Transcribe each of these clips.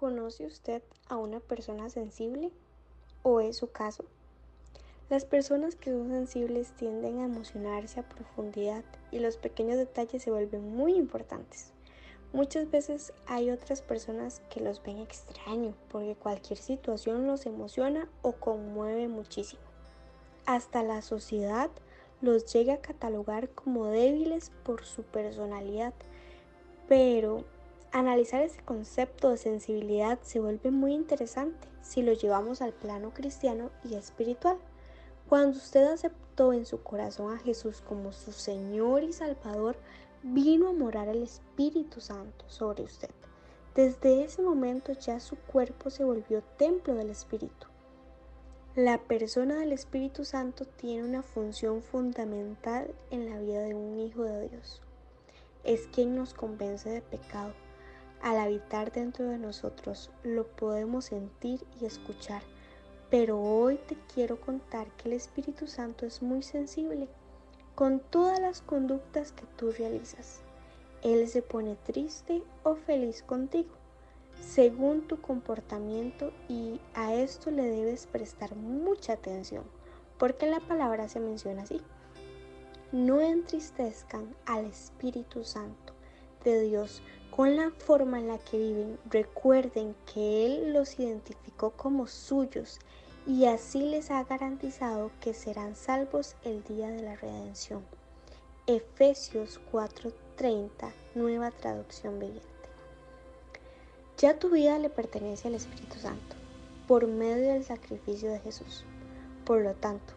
¿Conoce usted a una persona sensible? ¿O es su caso? Las personas que son sensibles tienden a emocionarse a profundidad y los pequeños detalles se vuelven muy importantes. Muchas veces hay otras personas que los ven extraño porque cualquier situación los emociona o conmueve muchísimo. Hasta la sociedad los llega a catalogar como débiles por su personalidad, pero Analizar ese concepto de sensibilidad se vuelve muy interesante si lo llevamos al plano cristiano y espiritual. Cuando usted aceptó en su corazón a Jesús como su Señor y Salvador, vino a morar el Espíritu Santo sobre usted. Desde ese momento ya su cuerpo se volvió templo del Espíritu. La persona del Espíritu Santo tiene una función fundamental en la vida de un hijo de Dios. Es quien nos convence de pecado al habitar dentro de nosotros lo podemos sentir y escuchar, pero hoy te quiero contar que el Espíritu Santo es muy sensible con todas las conductas que tú realizas. Él se pone triste o feliz contigo, según tu comportamiento y a esto le debes prestar mucha atención, porque la palabra se menciona así. No entristezcan al Espíritu Santo de Dios con la forma en la que viven, recuerden que Él los identificó como suyos y así les ha garantizado que serán salvos el día de la redención. Efesios 4:30, nueva traducción viviente. Ya tu vida le pertenece al Espíritu Santo por medio del sacrificio de Jesús. Por lo tanto,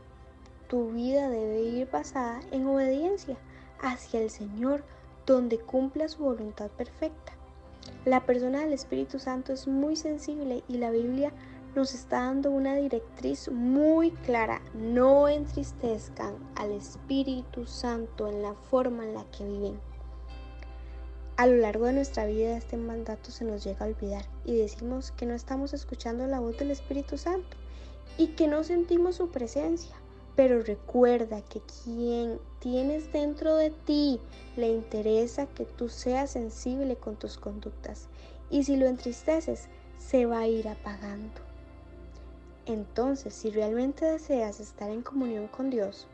tu vida debe ir basada en obediencia hacia el Señor donde cumpla su voluntad perfecta. La persona del Espíritu Santo es muy sensible y la Biblia nos está dando una directriz muy clara. No entristezcan al Espíritu Santo en la forma en la que viven. A lo largo de nuestra vida este mandato se nos llega a olvidar y decimos que no estamos escuchando la voz del Espíritu Santo y que no sentimos su presencia. Pero recuerda que quien tienes dentro de ti le interesa que tú seas sensible con tus conductas. Y si lo entristeces, se va a ir apagando. Entonces, si realmente deseas estar en comunión con Dios,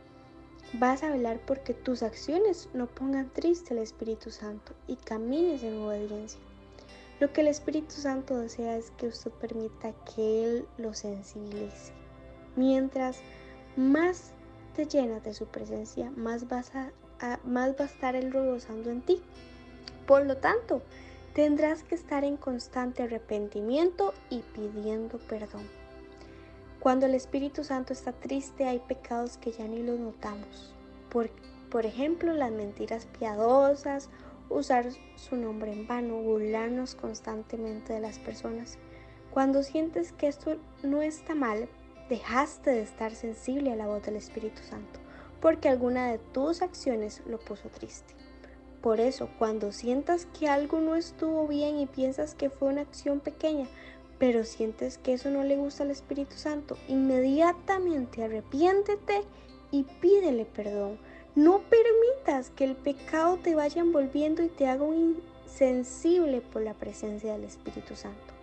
vas a velar porque tus acciones no pongan triste al Espíritu Santo y camines en obediencia. Lo que el Espíritu Santo desea es que usted permita que Él lo sensibilice. Mientras más te llenas de su presencia, más, vas a, más va a estar Él rebosando en ti. Por lo tanto, tendrás que estar en constante arrepentimiento y pidiendo perdón. Cuando el Espíritu Santo está triste hay pecados que ya ni los notamos. Por, por ejemplo, las mentiras piadosas, usar su nombre en vano, burlarnos constantemente de las personas. Cuando sientes que esto no está mal, dejaste de estar sensible a la voz del Espíritu Santo, porque alguna de tus acciones lo puso triste. Por eso, cuando sientas que algo no estuvo bien y piensas que fue una acción pequeña, pero sientes que eso no le gusta al Espíritu Santo, inmediatamente arrepiéntete y pídele perdón. No permitas que el pecado te vaya envolviendo y te haga insensible por la presencia del Espíritu Santo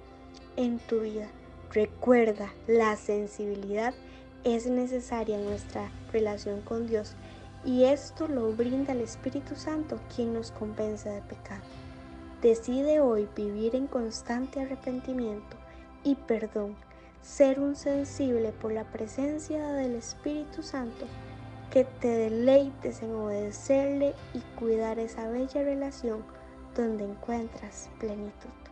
en tu vida. Recuerda, la sensibilidad es necesaria en nuestra relación con Dios y esto lo brinda el Espíritu Santo quien nos convence de pecado. Decide hoy vivir en constante arrepentimiento y perdón, ser un sensible por la presencia del Espíritu Santo, que te deleites en obedecerle y cuidar esa bella relación donde encuentras plenitud.